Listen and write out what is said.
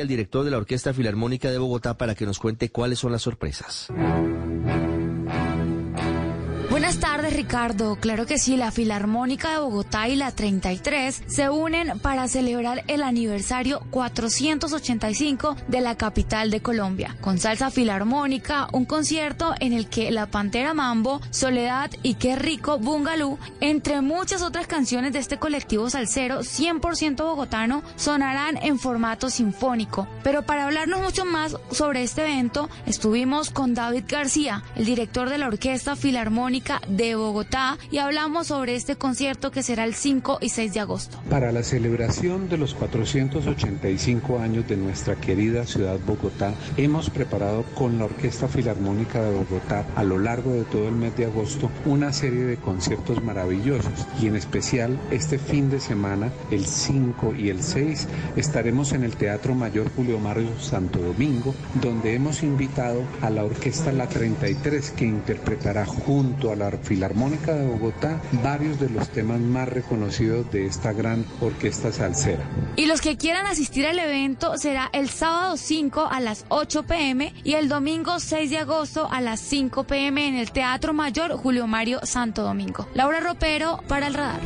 el director de la Orquesta Filarmónica de Bogotá para que nos cuente cuáles son las sorpresas. Buenas tardes, Ricardo. Claro que sí, la Filarmónica de Bogotá y la 33 se unen para celebrar el aniversario 485 de la capital de Colombia. Con salsa filarmónica, un concierto en el que La Pantera Mambo, Soledad y Qué Rico Bungalú, entre muchas otras canciones de este colectivo salsero 100% bogotano, sonarán en formato sinfónico. Pero para hablarnos mucho más sobre este evento, estuvimos con David García, el director de la Orquesta Filarmónica de Bogotá y hablamos sobre este concierto que será el 5 y 6 de agosto. Para la celebración de los 485 años de nuestra querida ciudad Bogotá, hemos preparado con la Orquesta Filarmónica de Bogotá a lo largo de todo el mes de agosto una serie de conciertos maravillosos y en especial este fin de semana, el 5 y el 6, estaremos en el Teatro Mayor Julio Mario Santo Domingo, donde hemos invitado a la Orquesta La 33 que interpretará junto a a la Filarmónica de Bogotá varios de los temas más reconocidos de esta gran orquesta salsera. Y los que quieran asistir al evento será el sábado 5 a las 8 pm y el domingo 6 de agosto a las 5 pm en el Teatro Mayor Julio Mario Santo Domingo. Laura Ropero para el radar.